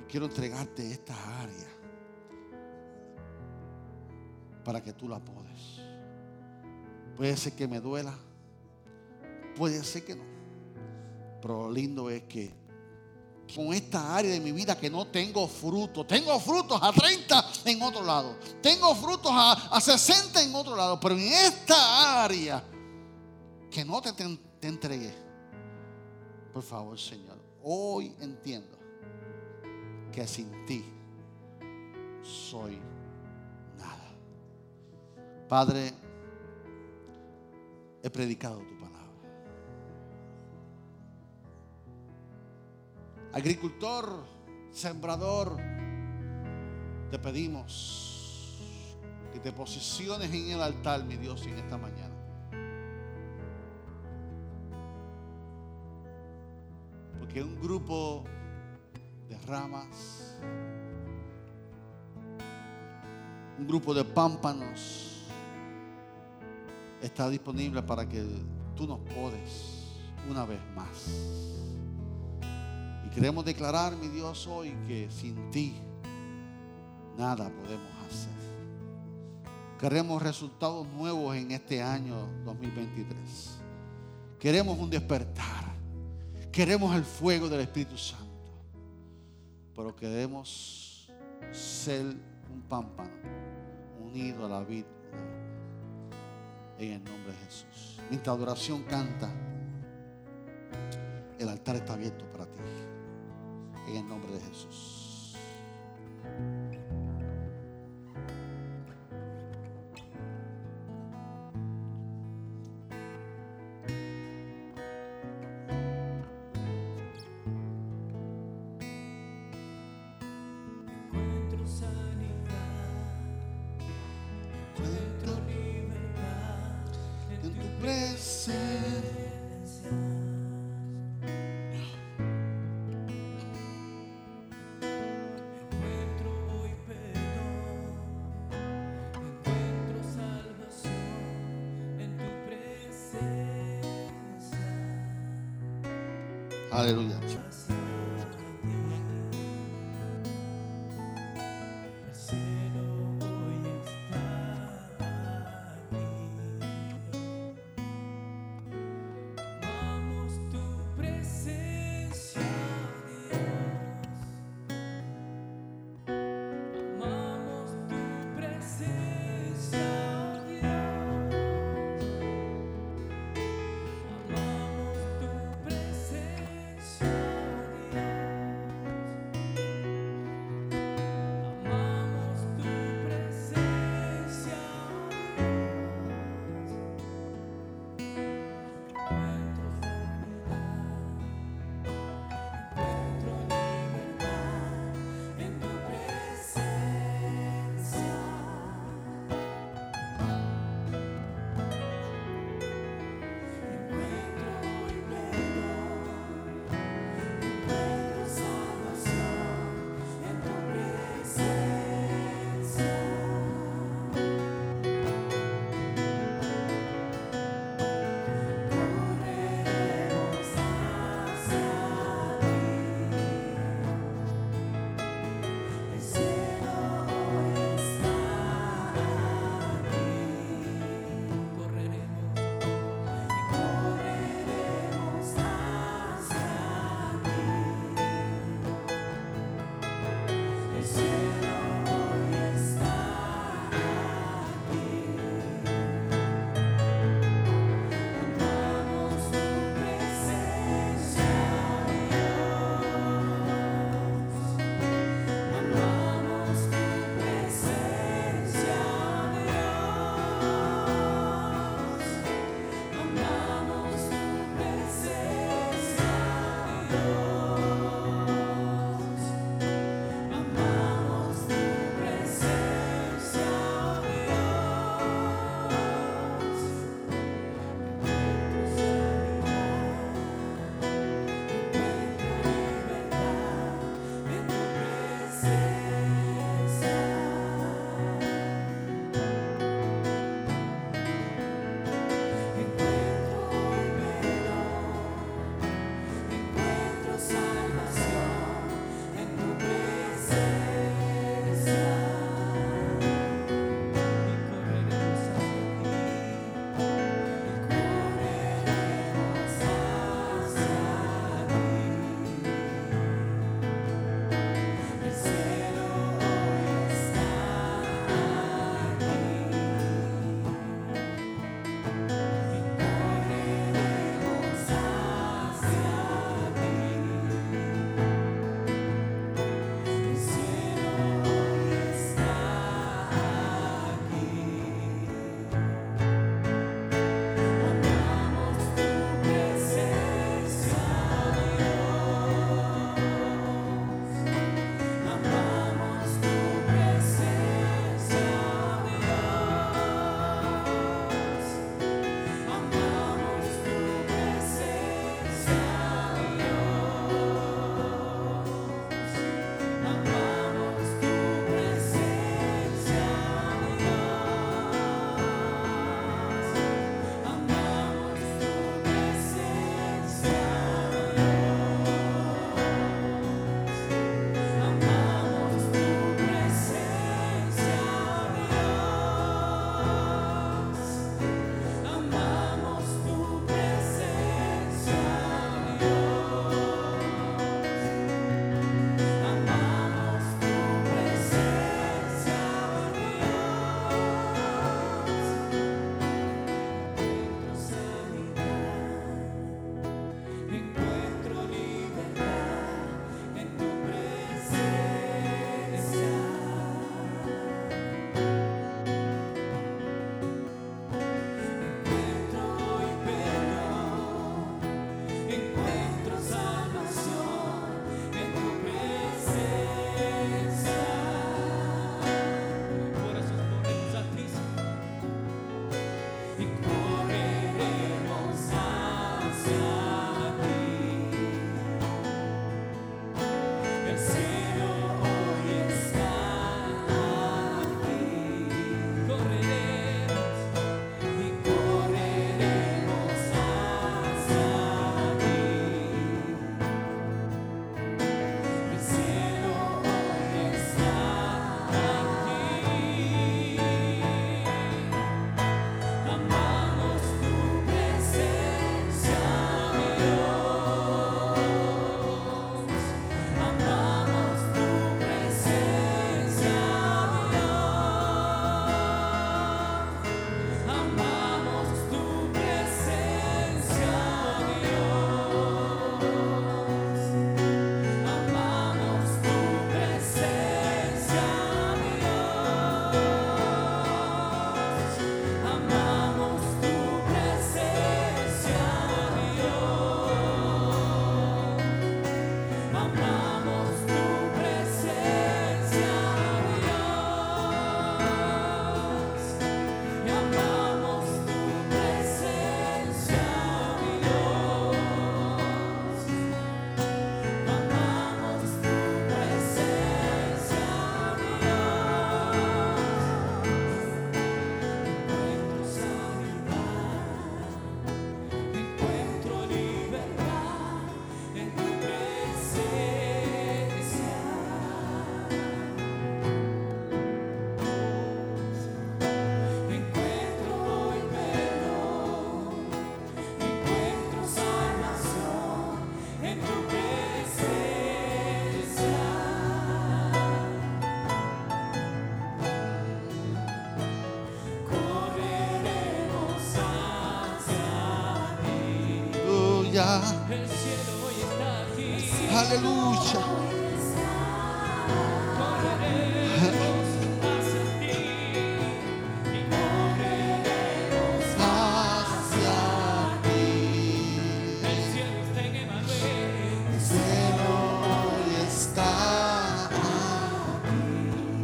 Y quiero entregarte esta área para que tú la podes. Puede ser que me duela, puede ser que no. Pero lo lindo es que con esta área de mi vida que no tengo frutos. Tengo frutos a 30 en otro lado. Tengo frutos a, a 60 en otro lado. Pero en esta área que no te entregué. Por favor, Señor. Hoy entiendo que sin ti soy nada. Padre, he predicado tu palabra. Agricultor, sembrador, te pedimos que te posiciones en el altar, mi Dios, en esta mañana. Porque un grupo de ramas, un grupo de pámpanos está disponible para que tú nos podes una vez más. Y queremos declarar, mi Dios, hoy que sin ti nada podemos hacer. Queremos resultados nuevos en este año 2023. Queremos un despertar. Queremos el fuego del Espíritu Santo. Pero queremos ser un pámpano unido a la vida en el nombre de Jesús. Mientras adoración canta, el altar está abierto para ti. En el nombre de Jesús.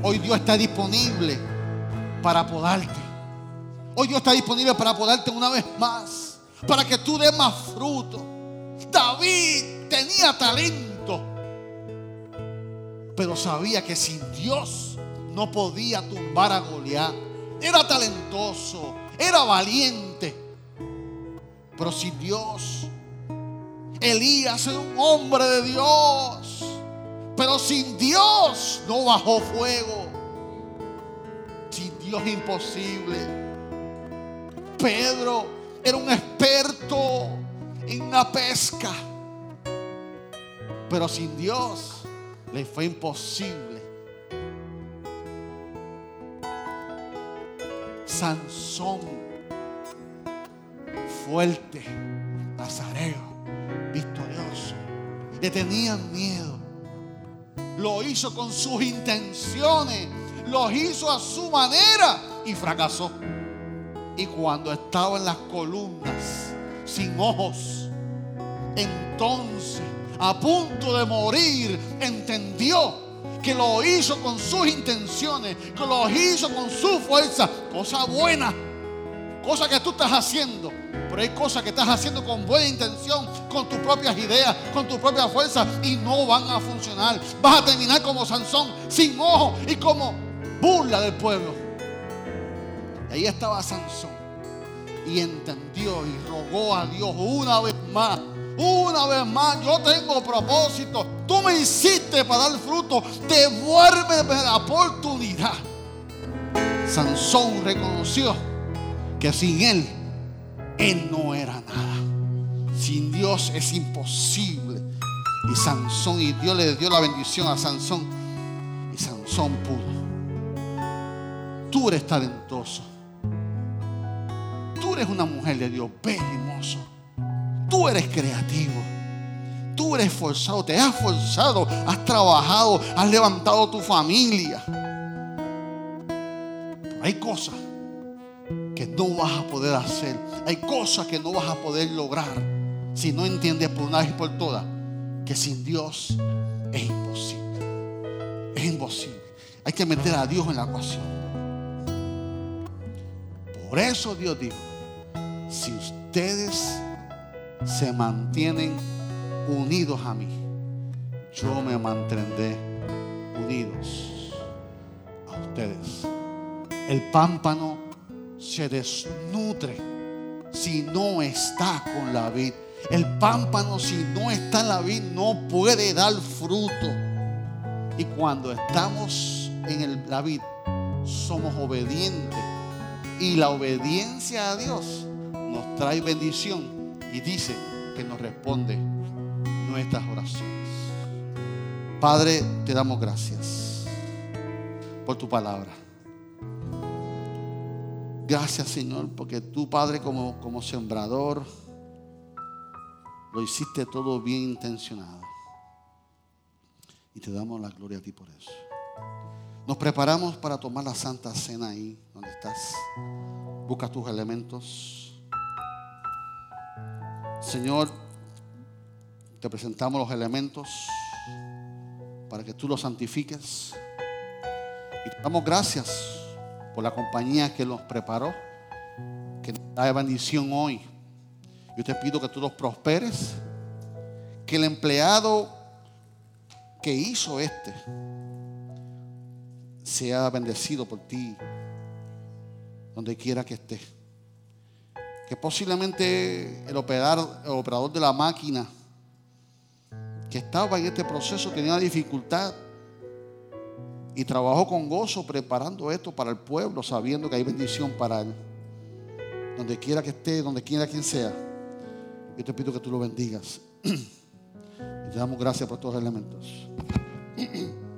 Hoy Dios está disponible para podarte. Hoy Dios está disponible para podarte una vez más. Para que tú des más fruto. David tenía talento. Pero sabía que sin Dios no podía tumbar a Goliat. Era talentoso. Era valiente. Pero sin Dios Elías era un hombre de Dios, pero sin Dios no bajó fuego. Sin Dios imposible. Pedro era un experto en la pesca, pero sin Dios le fue imposible. Sansón, fuerte, nazareo victorioso. Le tenían miedo. Lo hizo con sus intenciones. Lo hizo a su manera y fracasó. Y cuando estaba en las columnas, sin ojos, entonces, a punto de morir, entendió que lo hizo con sus intenciones, que lo hizo con su fuerza, cosa buena cosas que tú estás haciendo, pero hay cosas que estás haciendo con buena intención, con tus propias ideas, con tu propia fuerza y no van a funcionar. Vas a terminar como Sansón, sin ojo y como burla del pueblo. Y ahí estaba Sansón y entendió y rogó a Dios una vez más. Una vez más, yo tengo propósito. Tú me hiciste para dar fruto. Devuélveme la oportunidad. Sansón reconoció que sin Él, Él no era nada. Sin Dios es imposible. Y Sansón, y Dios le dio la bendición a Sansón. Y Sansón pudo. Tú eres talentoso. Tú eres una mujer de Dios, bello y. Tú eres creativo. Tú eres esforzado, te has esforzado, has trabajado, has levantado tu familia. Pero hay cosas que no vas a poder hacer. Hay cosas que no vas a poder lograr si no entiendes por una vez y por todas que sin Dios es imposible. Es imposible. Hay que meter a Dios en la ecuación. Por eso Dios dijo, si ustedes se mantienen unidos a mí, yo me mantendré unidos a ustedes. El pámpano se desnutre si no está con la vid. El pámpano si no está en la vid no puede dar fruto. Y cuando estamos en el- la vid somos obedientes. Y la obediencia a Dios nos trae bendición y dice que nos responde nuestras oraciones. Padre, te damos gracias por tu palabra. Gracias, Señor, porque tú, Padre, como, como sembrador, lo hiciste todo bien intencionado. Y te damos la gloria a ti por eso. Nos preparamos para tomar la Santa Cena ahí donde estás. Busca tus elementos. Señor, te presentamos los elementos para que tú los santifiques. Y te damos gracias por la compañía que los preparó, que nos da bendición hoy. Yo te pido que tú los prosperes, que el empleado que hizo este sea bendecido por ti, donde quiera que esté. Que posiblemente el operador, el operador de la máquina que estaba en este proceso tenía dificultad y trabajó con gozo preparando esto para el pueblo, sabiendo que hay bendición para él. Donde quiera que esté, donde quiera quien sea, yo te pido que tú lo bendigas. *clears throat* Te damos gracias por los elementos. *clears throat*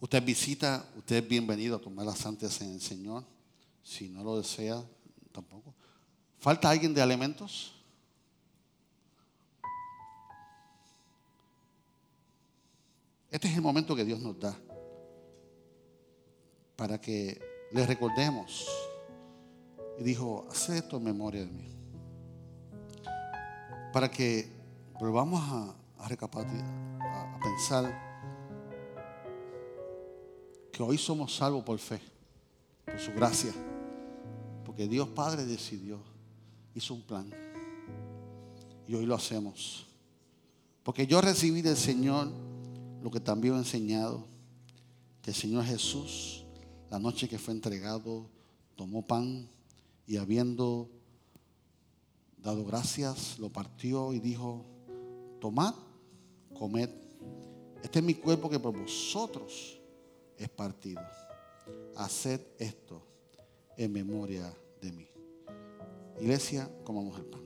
Usted visita, usted es bienvenido a tomar la Santa Cena del Señor. Si no lo desea, tampoco. ¿Falta alguien de alimentos? Este es el momento que Dios nos da para que le recordemos. Y dijo, haz esto en memoria de mí. Para que volvamos a, recapacitar, a pensar que hoy somos salvos por fe, por su gracia. Porque Dios Padre decidió, hizo un plan. Y hoy lo hacemos. Porque yo recibí del Señor lo que también he enseñado, que el Señor Jesús, la noche que fue entregado, tomó pan y habiendo dado gracias, lo partió y dijo, tomad, comed. Este es mi cuerpo que por vosotros es partido. Haced esto en memoria de mí. Iglesia, comamos el pan.